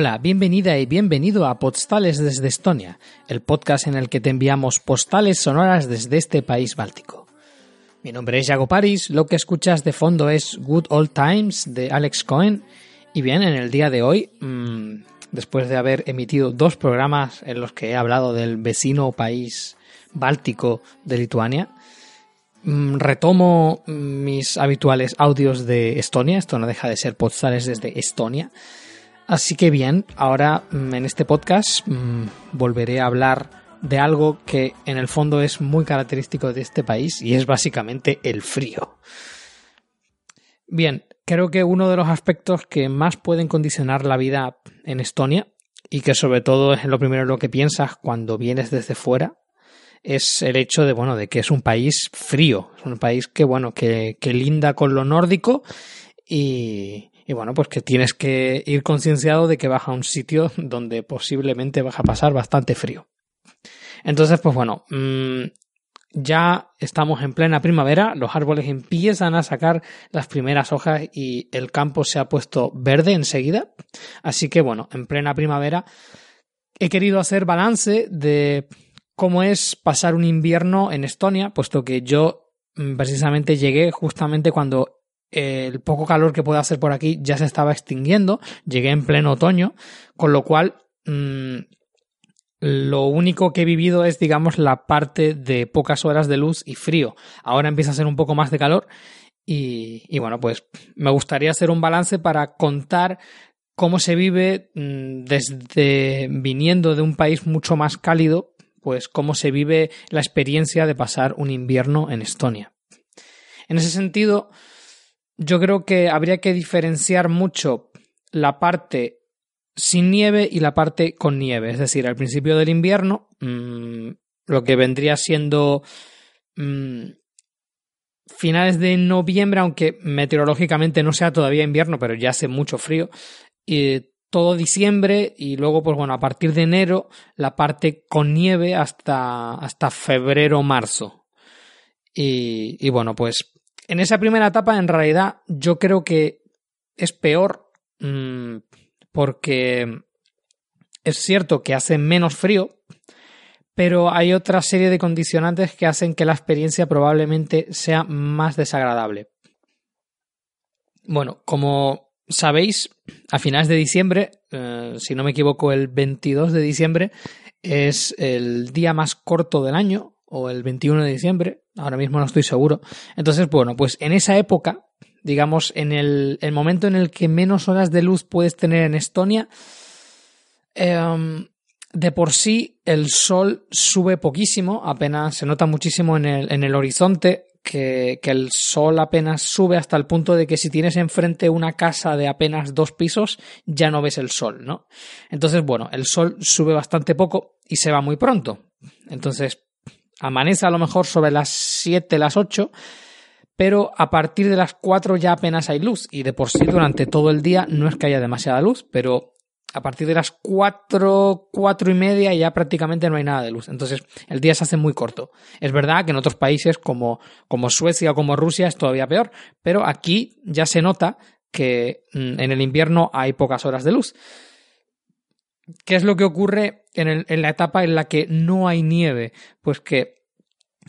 Hola, bienvenida y bienvenido a Postales desde Estonia, el podcast en el que te enviamos postales sonoras desde este país báltico. Mi nombre es Jago Paris, lo que escuchas de fondo es Good Old Times de Alex Cohen. Y bien, en el día de hoy, mmm, después de haber emitido dos programas en los que he hablado del vecino país báltico de Lituania, mmm, retomo mis habituales audios de Estonia. Esto no deja de ser postales desde Estonia. Así que bien, ahora en este podcast mmm, volveré a hablar de algo que en el fondo es muy característico de este país y es básicamente el frío. Bien, creo que uno de los aspectos que más pueden condicionar la vida en Estonia y que sobre todo es lo primero lo que piensas cuando vienes desde fuera es el hecho de bueno de que es un país frío, es un país que bueno que, que linda con lo nórdico y, y bueno, pues que tienes que ir concienciado de que vas a un sitio donde posiblemente vas a pasar bastante frío. Entonces, pues bueno, mmm, ya estamos en plena primavera, los árboles empiezan a sacar las primeras hojas y el campo se ha puesto verde enseguida. Así que bueno, en plena primavera he querido hacer balance de cómo es pasar un invierno en Estonia, puesto que yo mm, precisamente llegué justamente cuando el poco calor que puede hacer por aquí ya se estaba extinguiendo, llegué en pleno otoño, con lo cual mmm, lo único que he vivido es, digamos, la parte de pocas horas de luz y frío. Ahora empieza a ser un poco más de calor y, bueno, pues me gustaría hacer un balance para contar cómo se vive mmm, desde viniendo de un país mucho más cálido, pues cómo se vive la experiencia de pasar un invierno en Estonia. En ese sentido, yo creo que habría que diferenciar mucho la parte sin nieve y la parte con nieve. Es decir, al principio del invierno, mmm, lo que vendría siendo mmm, finales de noviembre, aunque meteorológicamente no sea todavía invierno, pero ya hace mucho frío. Y todo diciembre y luego, pues bueno, a partir de enero, la parte con nieve hasta, hasta febrero, marzo. Y bueno, pues en esa primera etapa, en realidad, yo creo que es peor. Mmm, porque es cierto que hace menos frío, pero hay otra serie de condicionantes que hacen que la experiencia probablemente sea más desagradable. Bueno, como sabéis, a finales de diciembre, eh, si no me equivoco, el 22 de diciembre es el día más corto del año, o el 21 de diciembre, ahora mismo no estoy seguro. Entonces, bueno, pues en esa época digamos, en el, momento en el que menos horas de luz puedes tener en Estonia, eh, de por sí el sol sube poquísimo, apenas se nota muchísimo en el, en el horizonte. Que, el sol apenas sube hasta el punto de que si tienes enfrente una casa de apenas dos pisos, ya no ves el sol, ¿no? Entonces, bueno, el sol sube bastante poco y se va muy pronto. Entonces, amanece a lo mejor sobre las 7, las 8 pero a partir de las 4 ya apenas hay luz y de por sí durante todo el día no es que haya demasiada luz, pero a partir de las 4, 4 y media ya prácticamente no hay nada de luz. Entonces el día se hace muy corto. Es verdad que en otros países como, como Suecia o como Rusia es todavía peor, pero aquí ya se nota que mm, en el invierno hay pocas horas de luz. ¿Qué es lo que ocurre en, el, en la etapa en la que no hay nieve? Pues que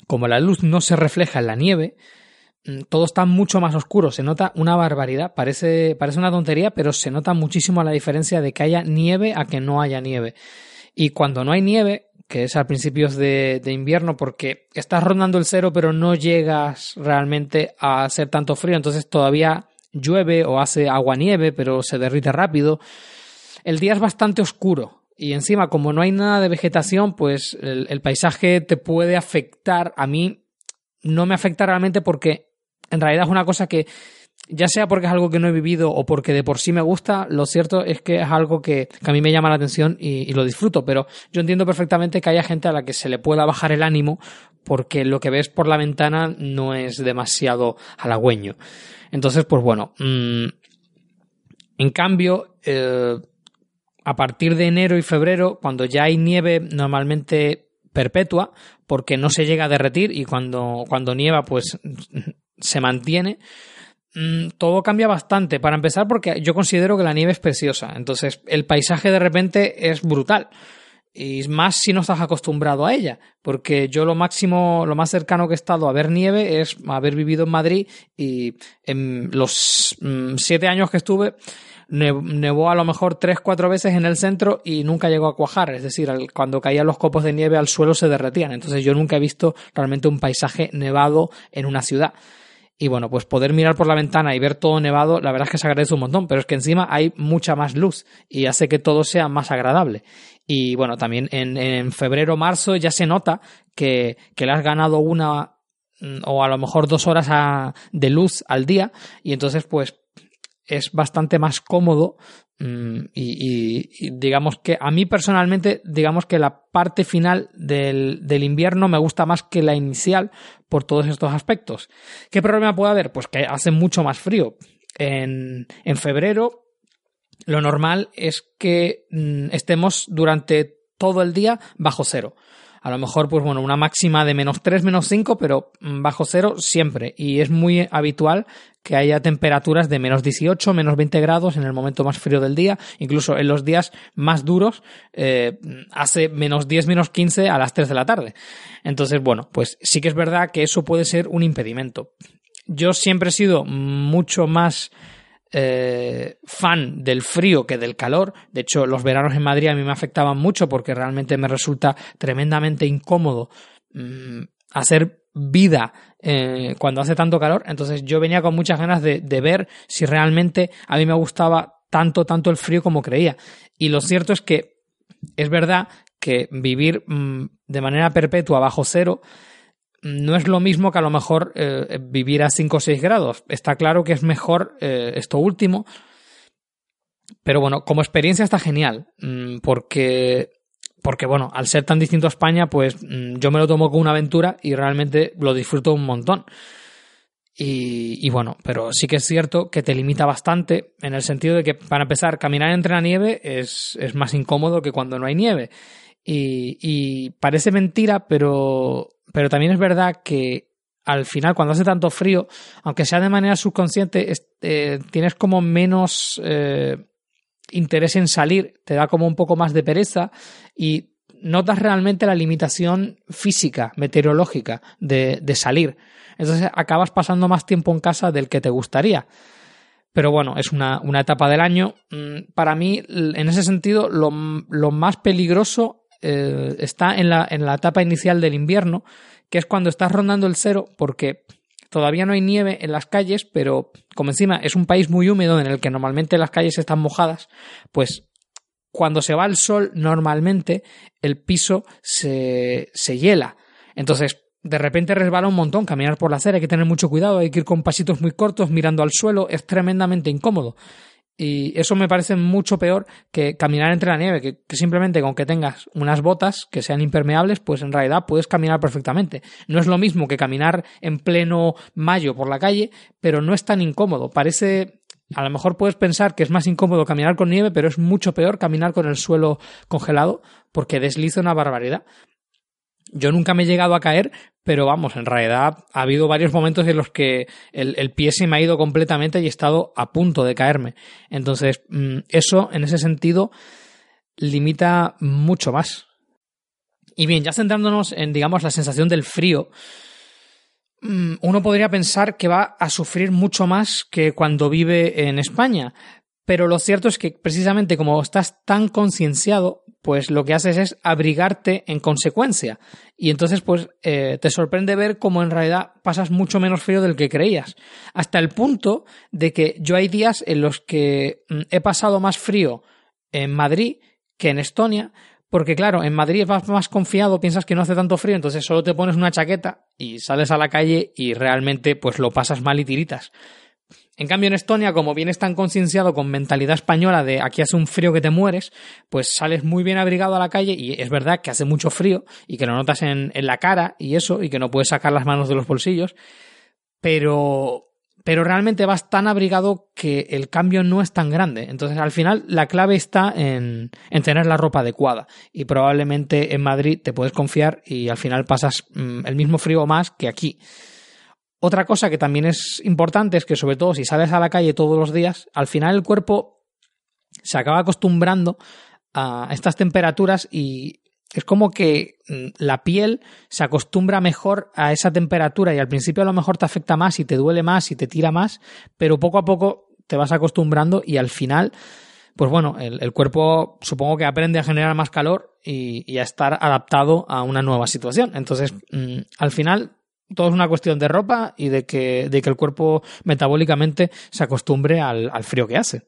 como la luz no se refleja en la nieve, Mm, todo está mucho más oscuro, se nota una barbaridad, parece, parece una tontería, pero se nota muchísimo la diferencia de que haya nieve a que no haya nieve. Y cuando no hay nieve, que es a principios de, invierno, porque estás rondando el cero, pero no llegas realmente a hacer tanto frío, entonces todavía llueve o hace agua nieve, pero se derrite rápido. El día es bastante oscuro y encima, como no hay nada de vegetación, pues el paisaje te puede afectar. A mí no me afecta realmente porque en realidad es una cosa que ya sea porque es algo que no he vivido o porque de por sí me gusta, lo cierto es que es algo que, a mí me llama la atención y, lo disfruto, pero yo entiendo perfectamente que haya gente a la que se le pueda bajar el ánimo porque lo que ves por la ventana no es demasiado halagüeño. Entonces, pues bueno, mm, en cambio, eh, a partir de enero y febrero, cuando ya hay nieve normalmente perpetua, porque no se llega a derretir y cuando, cuando nieva, pues se mantiene, Mm, todo cambia bastante. Para empezar, porque yo considero que la nieve es preciosa. Entonces, el paisaje de repente es brutal. Y más si no estás acostumbrado a ella. Porque yo lo máximo, lo más cercano que he estado a ver nieve es haber vivido en Madrid y en los mm, siete años que estuve, nevó a lo mejor tres, cuatro veces en el centro y nunca llegó a cuajar. Es decir, cuando caían los copos de nieve al suelo se derretían. Entonces yo nunca he visto realmente un paisaje nevado en una ciudad. Y bueno, pues poder mirar por la ventana y ver todo nevado, la verdad es que se agradece un montón, pero es que encima hay mucha más luz y hace que todo sea más agradable. Y bueno, también en, en febrero, marzo ya se nota que, que le has ganado una mm, o a lo mejor dos horas de luz al día y entonces pues es bastante más cómodo Mm, y, digamos que a mí personalmente, digamos que la parte final del, del, invierno me gusta más que la inicial por todos estos aspectos. ¿Qué problema puede haber? Pues que hace mucho más frío. En, en febrero lo normal es que mm, estemos durante todo el día bajo cero. A lo mejor, pues bueno, una máxima de menos 3, menos 5, pero bajo cero siempre. Y es muy habitual que haya temperaturas de menos 18, menos 20 grados en el momento más frío del día. Incluso en los días más duros eh, hace menos 10, menos 15 a las 3 de la tarde. Entonces, bueno, pues sí que es verdad que eso puede ser un impedimento. Yo siempre he sido mucho más eh, fan del frío que del calor. De hecho, los veranos en Madrid a mí me afectaban mucho porque realmente me resulta tremendamente incómodo mm, hacer vida eh, cuando hace tanto calor. Entonces yo venía con muchas ganas de, ver si realmente a mí me gustaba tanto, tanto el frío como creía. Y lo cierto es que es verdad que vivir mm, de manera perpetua bajo cero no es lo mismo que a lo mejor eh, vivir a 5 o 6 grados. Está claro que es mejor eh, esto último. Pero bueno, como experiencia está genial. Mm, porque, porque bueno, al ser tan distinto a España, pues mm, yo me lo tomo como una aventura y realmente lo disfruto un montón. Y, bueno, pero sí que es cierto que te limita bastante en el sentido de que, para empezar, caminar entre la nieve es, es más incómodo que cuando no hay nieve. Y parece mentira, pero pero también es verdad que al final, cuando hace tanto frío, aunque sea de manera subconsciente, eh, tienes como menos eh, interés en salir, te da como un poco más de pereza y notas realmente la limitación física, meteorológica de, salir. Entonces acabas pasando más tiempo en casa del que te gustaría. Pero bueno, es una, etapa del año. Mm, para mí, en ese sentido, lo, lo más peligroso eh, está en la, en la etapa inicial del invierno, que es cuando estás rondando el cero, porque todavía no hay nieve en las calles, pero como encima es un país muy húmedo en el que normalmente las calles están mojadas, pues cuando se va el sol, normalmente el piso se, se hiela. Entonces, de repente resbala un montón caminar por la acera, hay que tener mucho cuidado, hay que ir con pasitos muy cortos mirando al suelo, es tremendamente incómodo. Y eso me parece mucho peor que caminar entre la nieve, que, simplemente con que tengas unas botas que sean impermeables, pues en realidad puedes caminar perfectamente. No es lo mismo que caminar en pleno mayo por la calle, pero no es tan incómodo. Parece, a lo mejor puedes pensar que es más incómodo caminar con nieve, pero es mucho peor caminar con el suelo congelado porque desliza una barbaridad. Yo nunca me he llegado a caer, pero vamos, en realidad ha habido varios momentos en los que el, pie se me ha ido completamente y he estado a punto de caerme. Entonces, mm, eso en ese sentido limita mucho más. Y bien, ya centrándonos en, digamos, la sensación del frío, mm, uno podría pensar que va a sufrir mucho más que cuando vive en España. Pero lo cierto es que precisamente como estás tan concienciado, pues lo que haces es abrigarte en consecuencia. Y entonces, pues, eh, te sorprende ver cómo en realidad pasas mucho menos frío del que creías. Hasta el punto de que yo hay días en los que mm, he pasado más frío en Madrid que en Estonia, porque claro, en Madrid vas más confiado, piensas que no hace tanto frío, entonces solo te pones una chaqueta y sales a la calle y realmente pues lo pasas mal y tiritas. En cambio, en Estonia, como vienes tan concienciado con mentalidad española de aquí hace un frío que te mueres, pues sales muy bien abrigado a la calle y es verdad que hace mucho frío y que lo notas en, en la cara y eso, y que no puedes sacar las manos de los bolsillos, pero pero realmente vas tan abrigado que el cambio no es tan grande. Entonces, al final, la clave está en, en, tener la ropa adecuada. Y probablemente en Madrid te puedes confiar y al final pasas mm, el mismo frío más que aquí. Otra cosa que también es importante es que, sobre todo si sales a la calle todos los días, al final el cuerpo se acaba acostumbrando a estas temperaturas y es como que mm, la piel se acostumbra mejor a esa temperatura y al principio a lo mejor te afecta más y te duele más y te tira más, pero poco a poco te vas acostumbrando y al final, pues bueno, el, cuerpo supongo que aprende a generar más calor y, a estar adaptado a una nueva situación. Entonces, mm, al final todo es una cuestión de ropa y de que, de que el cuerpo metabólicamente se acostumbre al, frío que hace.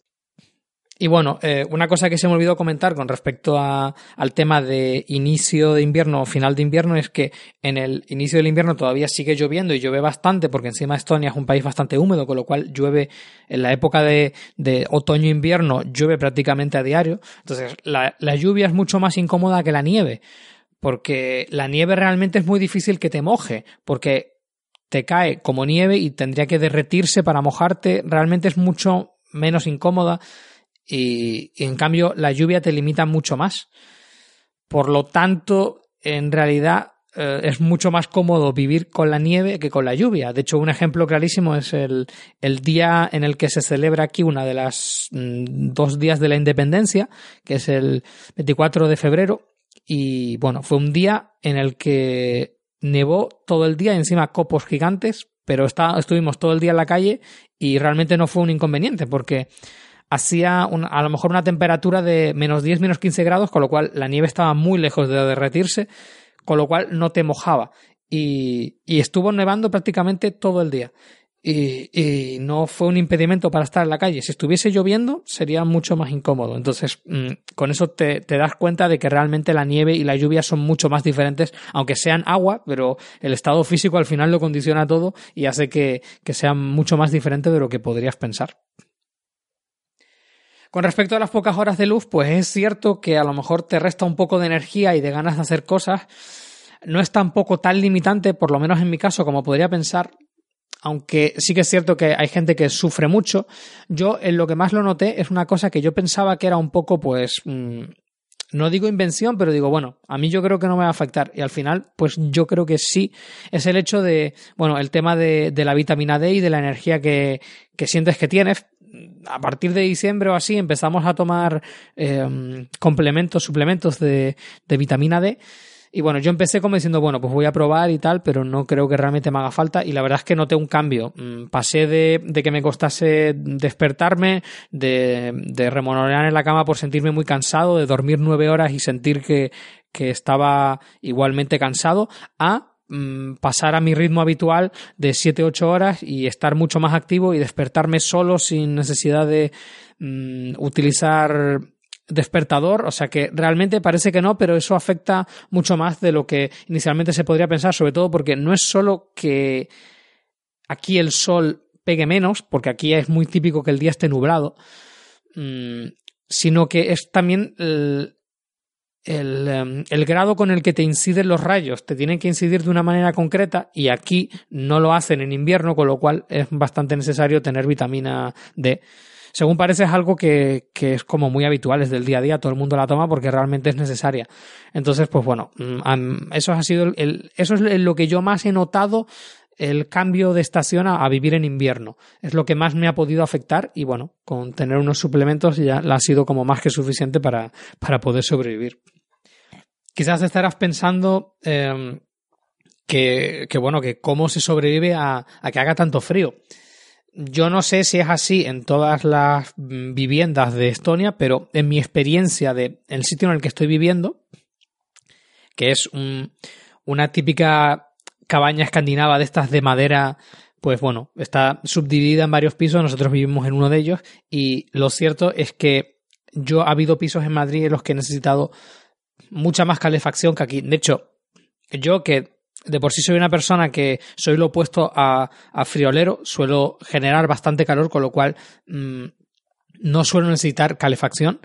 Y bueno, eh, una cosa que se me olvidó comentar con respecto a, al tema de inicio de invierno o final de invierno es que en el inicio del invierno todavía sigue lloviendo y llueve bastante porque encima Estonia es un país bastante húmedo, con lo cual llueve en la época de, de otoño-invierno, llueve prácticamente a diario. Entonces, la, la lluvia es mucho más incómoda que la nieve porque la nieve realmente es muy difícil que te moje, porque te cae como nieve y tendría que derretirse para mojarte, realmente es mucho menos incómoda y, en cambio la lluvia te limita mucho más. Por lo tanto, en realidad eh, es mucho más cómodo vivir con la nieve que con la lluvia. De hecho, un ejemplo clarísimo es el, día en el que se celebra aquí una de las mm, dos días de la independencia, que es el 24 de febrero, y bueno, fue un día en el que nevó todo el día, encima copos gigantes, pero está, estuvimos todo el día en la calle y realmente no fue un inconveniente porque hacía a lo mejor una temperatura de menos 10, menos 15 grados, con lo cual la nieve estaba muy lejos de derretirse, con lo cual no te mojaba. Y, y estuvo nevando prácticamente todo el día y, no fue un impedimento para estar en la calle. Si estuviese lloviendo sería mucho más incómodo. Entonces, mm, con eso te, das cuenta de que realmente la nieve y la lluvia son mucho más diferentes, aunque sean agua, pero el estado físico al final lo condiciona todo y hace que, que sea mucho más diferente de lo que podrías pensar. Con respecto a las pocas horas de luz, pues es cierto que a lo mejor te resta un poco de energía y de ganas de hacer cosas. No es tampoco tan limitante, por lo menos en mi caso, como podría pensar, aunque sí que es cierto que hay gente que sufre mucho, yo en lo que más lo noté es una cosa que yo pensaba que era un poco, pues, mm, no digo invención, pero digo, bueno, a mí yo creo que no me va a afectar. Y al final, pues yo creo que sí, es el hecho de, bueno, el tema de, la vitamina D y de la energía que, que sientes que tienes. A partir de diciembre o así empezamos a tomar eh, complementos, suplementos de, de vitamina D y bueno, yo empecé como diciendo, bueno, pues voy a probar y tal, pero no creo que realmente me haga falta. Y la verdad es que noté un cambio. Mm, pasé de, de que me costase despertarme, de, de remonorear en la cama por sentirme muy cansado, de dormir nueve horas y sentir que, que estaba igualmente cansado, a mm, pasar a mi ritmo habitual de siete ocho horas y estar mucho más activo y despertarme solo sin necesidad de mm, utilizar despertador, o sea que realmente parece que no, pero eso afecta mucho más de lo que inicialmente se podría pensar, sobre todo porque no es solo que aquí el sol pegue menos, porque aquí es muy típico que el día esté nublado, mm, sino que es también el, em, el, grado con el que te inciden los rayos, te tienen que incidir de una manera concreta y aquí no lo hacen en invierno, con lo cual es bastante necesario tener vitamina D según parece es algo que, que, es como muy habitual, es del día a día, todo el mundo la toma porque realmente es necesaria. Entonces, pues bueno, mm, eso ha sido el, eso es lo que yo más he notado el cambio de estación a, vivir en invierno. Es lo que más me ha podido afectar y bueno, con tener unos suplementos ya ha sido como más que suficiente para, para poder sobrevivir. Quizás estarás pensando em, que, que, bueno, que cómo se sobrevive a, a que haga tanto frío. Yo no sé si es así en todas las viviendas de Estonia, pero en mi experiencia de el sitio en el que estoy viviendo, que es una típica cabaña escandinava de estas de madera, pues bueno, está subdividida en varios pisos, nosotros vivimos en uno de ellos y lo cierto es que yo ha habido pisos en Madrid en los que he necesitado mucha más calefacción que aquí. De hecho, yo que de por sí soy una persona que soy lo opuesto a, friolero, suelo generar bastante calor, con lo cual mm, no suelo necesitar calefacción.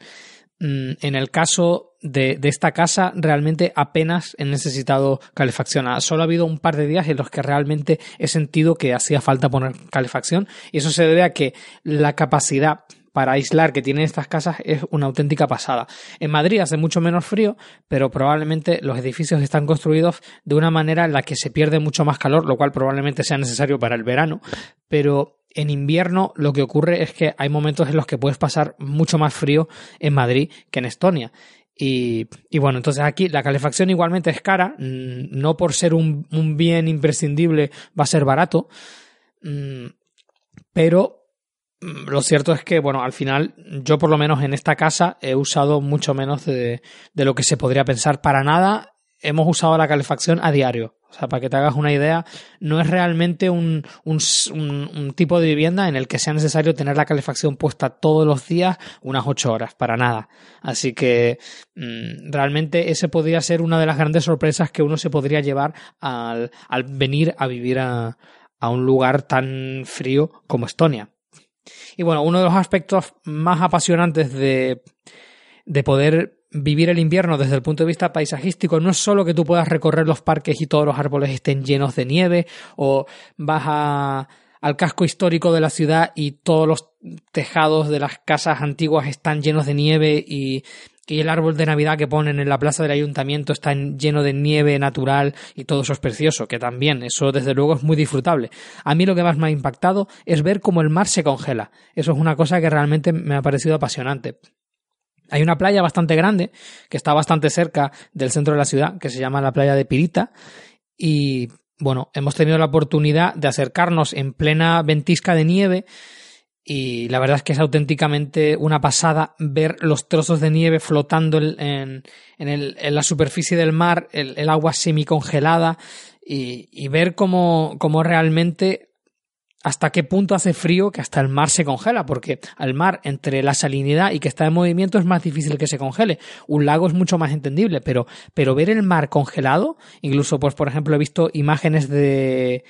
Mm, en el caso de, esta casa, realmente apenas he necesitado calefacción. Solo ha habido un par de días en los que realmente he sentido que hacía falta poner calefacción y eso se debe a que la capacidad para aislar que tienen estas casas es una auténtica pasada. En Madrid hace mucho menos frío, pero probablemente los edificios están construidos de una manera en la que se pierde mucho más calor, lo cual probablemente sea necesario para el verano, pero en invierno lo que ocurre es que hay momentos en los que puedes pasar mucho más frío en Madrid que en Estonia. Y, bueno, entonces aquí la calefacción igualmente es cara, mm, no por ser un, bien imprescindible va a ser barato, mm, pero lo cierto es que, bueno, al final, yo por lo menos en esta casa he usado mucho menos de, lo que se podría pensar. Para nada hemos usado la calefacción a diario. O sea, para que te hagas una idea, no es realmente un, un, tipo de vivienda en el que sea necesario tener la calefacción puesta todos los días unas ocho horas, para nada. Así que mm, realmente ese podría ser una de las grandes sorpresas que uno se podría llevar al, al venir a vivir a, a un lugar tan frío como Estonia. Y bueno, uno de los aspectos más apasionantes de, de poder vivir el invierno desde el punto de vista paisajístico no es solo que tú puedas recorrer los parques y todos los árboles estén llenos de nieve o vas al casco histórico de la ciudad y todos los tejados de las casas antiguas están llenos de nieve y y el árbol de Navidad que ponen en la plaza del ayuntamiento está lleno de nieve natural y todo eso es precioso, que también, eso desde luego es muy disfrutable. A mí lo que más me ha impactado es ver cómo el mar se congela. Eso es una cosa que realmente me ha parecido apasionante. Hay una playa bastante grande que está bastante cerca del centro de la ciudad, que se llama la playa de Pirita, y bueno, hemos tenido la oportunidad de acercarnos en plena ventisca de nieve y la verdad es que es auténticamente una pasada ver los trozos de nieve flotando en, en, la superficie del mar, el, agua semicongelada y, y ver cómo, cómo realmente hasta qué punto hace frío que hasta el mar se congela, porque al mar, entre la salinidad y que está en movimiento, es más difícil que se congele. Un lago es mucho más entendible, pero, pero ver el mar congelado, incluso, pues, por ejemplo, he visto imágenes de,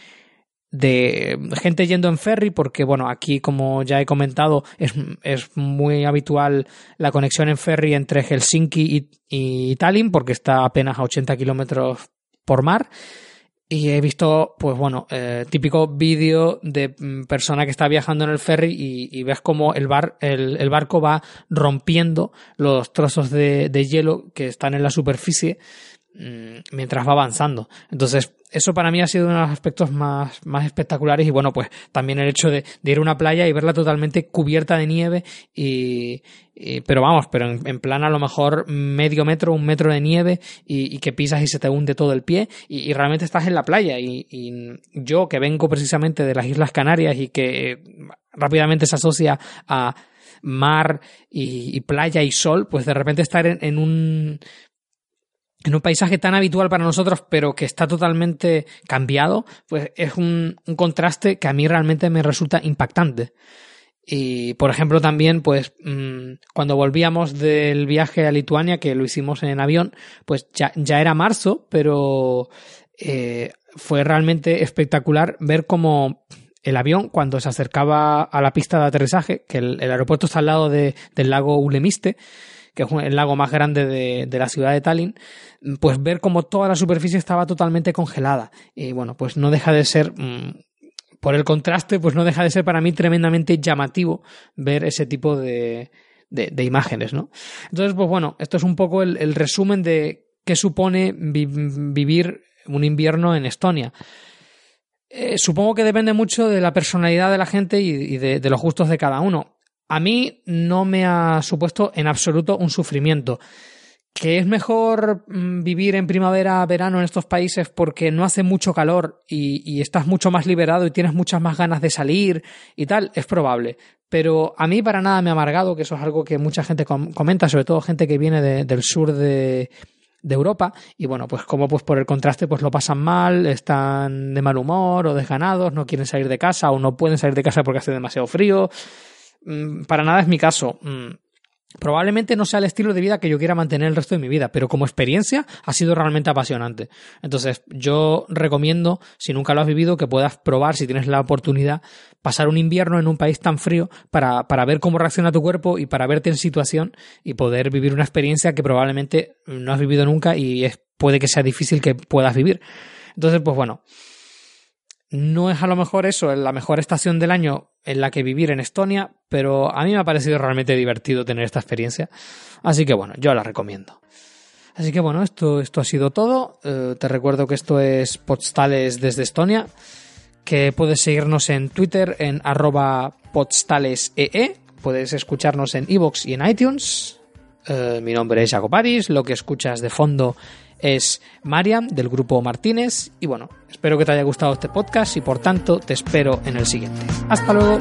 de gente yendo en ferry, porque bueno, aquí como ya he comentado, es, es muy habitual la conexión en ferry entre Helsinki y, y Tallinn, porque está apenas a 80 kilómetros por mar. Y he visto, pues bueno, eh, típico vídeo de mm, persona que está viajando en el ferry y, ves como el, bar, el, el, barco va rompiendo los trozos de, de hielo que están en la superficie mientras va avanzando. Entonces, eso para mí ha sido uno de los aspectos más, más espectaculares y bueno, pues también el hecho de, ir a una playa y verla totalmente cubierta de nieve y, pero vamos, pero en, plan a lo mejor medio metro, un metro de nieve y, que pisas y se te hunde todo el pie y, realmente estás en la playa y, yo que vengo precisamente de las Islas Canarias y que rápidamente se asocia a mar y, playa y sol, pues de repente estar en un en un paisaje tan habitual para nosotros, pero que está totalmente cambiado, pues es un, contraste que a mí realmente me resulta impactante. Y, por ejemplo, también, pues, mm, cuando volvíamos del viaje a Lituania, que lo hicimos en avión, pues ya, era marzo, pero eh, fue realmente espectacular ver cómo el avión, cuando se acercaba a la pista de aterrizaje, que el, aeropuerto está al lado del lago Ulemiste, que es el lago más grande de, la ciudad de Tallinn, pues ver como toda la superficie estaba totalmente congelada. Y bueno, pues no deja de ser, mm, por el contraste, pues no deja de ser para mí tremendamente llamativo ver ese tipo de, de, imágenes, ¿no? Entonces, pues bueno, esto es un poco el, resumen de qué supone vivir un invierno en Estonia. Eh, supongo que depende mucho de la personalidad de la gente y, de, los gustos de cada uno. A mí no me ha supuesto en absoluto un sufrimiento. que es mejor mm, vivir en primavera, verano en estos países porque no hace mucho calor y, estás mucho más liberado y tienes muchas más ganas de salir y tal, es probable. Pero a mí para nada me ha amargado, que eso es algo que mucha gente comenta, sobre todo gente que viene del sur de, de Europa y bueno, pues como pues por el contraste pues lo pasan mal, están de mal humor o desganados, no quieren salir de casa o no pueden salir de casa porque hace demasiado frío. Mm, para nada es mi caso. Mm, Probablemente no sea el estilo de vida que yo quiera mantener el resto de mi vida, pero como experiencia ha sido realmente apasionante. Entonces, yo recomiendo, si nunca lo has vivido, que puedas probar, si tienes la oportunidad, pasar un invierno en un país tan frío para, para ver cómo reacciona tu cuerpo y para verte en situación y poder vivir una experiencia que probablemente no has vivido nunca y es, puede que sea difícil que puedas vivir. Entonces, pues bueno, no es a lo mejor eso, la mejor estación del año en la que vivir en Estonia, pero a mí me ha parecido realmente divertido tener esta experiencia. Así que bueno, yo la recomiendo. Así que bueno, esto, esto ha sido todo. Eh, te recuerdo que esto es Postales desde Estonia, que puedes seguirnos en Twitter en arroba postalesee, puedes escucharnos en iVoox y en iTunes. Eh, mi nombre es Jacob Paris, lo que escuchas de fondo es Mariam del grupo Martínez y bueno, espero que te haya gustado este podcast y por tanto te espero en el siguiente. Hasta luego.